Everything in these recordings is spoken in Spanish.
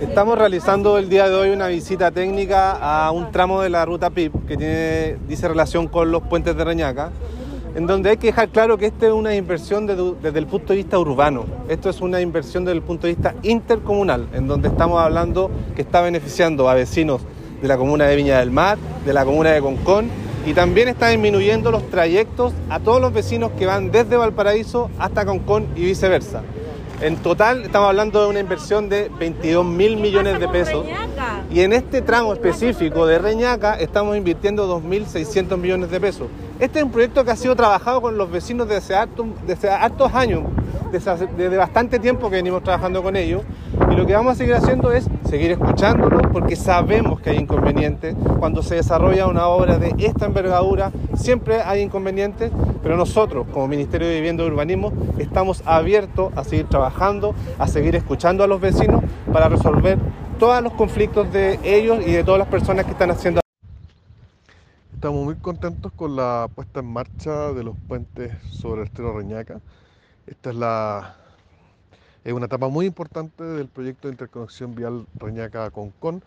Estamos realizando el día de hoy una visita técnica a un tramo de la ruta PIP que tiene, dice relación con los puentes de Reñaca, en donde hay que dejar claro que esta es una inversión desde el punto de vista urbano. Esto es una inversión desde el punto de vista intercomunal, en donde estamos hablando que está beneficiando a vecinos de la comuna de Viña del Mar, de la comuna de Concón, y también está disminuyendo los trayectos a todos los vecinos que van desde Valparaíso hasta Concón y viceversa. En total estamos hablando de una inversión de 22 mil millones de pesos. Y en este tramo específico de Reñaca estamos invirtiendo 2.600 millones de pesos. Este es un proyecto que ha sido trabajado con los vecinos desde hartos años, desde bastante tiempo que venimos trabajando con ellos. Lo que vamos a seguir haciendo es seguir escuchándolos porque sabemos que hay inconvenientes. Cuando se desarrolla una obra de esta envergadura, siempre hay inconvenientes, pero nosotros, como Ministerio de Vivienda y Urbanismo, estamos abiertos a seguir trabajando, a seguir escuchando a los vecinos para resolver todos los conflictos de ellos y de todas las personas que están haciendo. Estamos muy contentos con la puesta en marcha de los puentes sobre el estero Reñaca. Esta es la es una etapa muy importante del proyecto de interconexión vial Reñaca-Concón,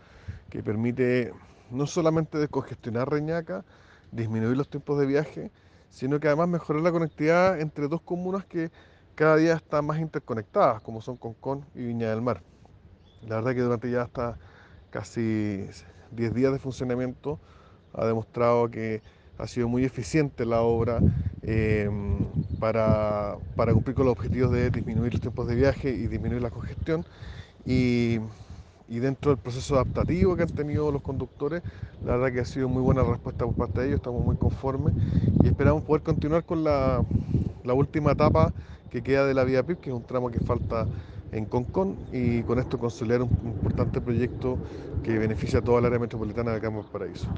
que permite no solamente descongestionar Reñaca, disminuir los tiempos de viaje, sino que además mejorar la conectividad entre dos comunas que cada día están más interconectadas, como son Concón y Viña del Mar. La verdad que durante ya hasta casi 10 días de funcionamiento ha demostrado que ha sido muy eficiente la obra em, para, cumplir con los objetivos de disminuir los tiempos de viaje y disminuir la congestión. Y, dentro del proceso adaptativo que han tenido los conductores, la verdad que ha sido muy buena respuesta por parte de ellos, estamos muy conformes y esperamos poder continuar con la, última etapa que queda de la vía PIP, que es un tramo que falta en Concón y con esto consolidar un importante proyecto que beneficia a toda el área metropolitana de Campo Paraíso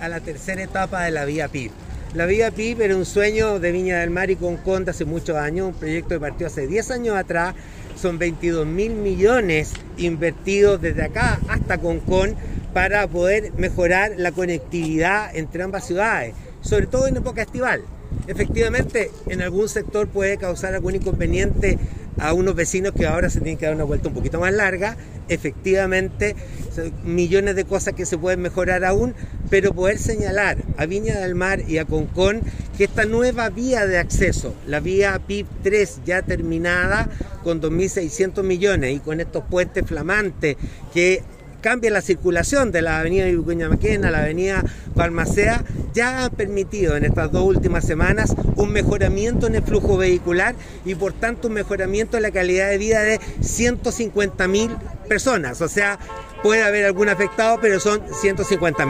a la tercera etapa de la Vía PIB. La Vía PIB era un sueño de Viña del Mar y Concón hace muchos años, un proyecto que partió hace 10 años atrás. Son 22 mil millones invertidos desde acá hasta Concón para poder mejorar la conectividad entre ambas ciudades, sobre todo en época estival. Efectivamente, en algún sector puede causar algún inconveniente a unos vecinos que ahora se tienen que dar una vuelta un poquito más larga. Efectivamente, millones de cosas que se pueden mejorar aún, pero poder señalar a Viña del Mar y a Concón que esta nueva vía de acceso, la vía PIP 3 ya terminada con 2.600 millones y con estos puentes flamantes que cambia la circulación de la avenida Vicuña Maquena a la avenida Balmacea, ya han permitido en estas dos últimas semanas un mejoramiento en el flujo vehicular y por tanto un mejoramiento en la calidad de vida de 150 mil personas. O sea, puede haber algún afectado, pero son 150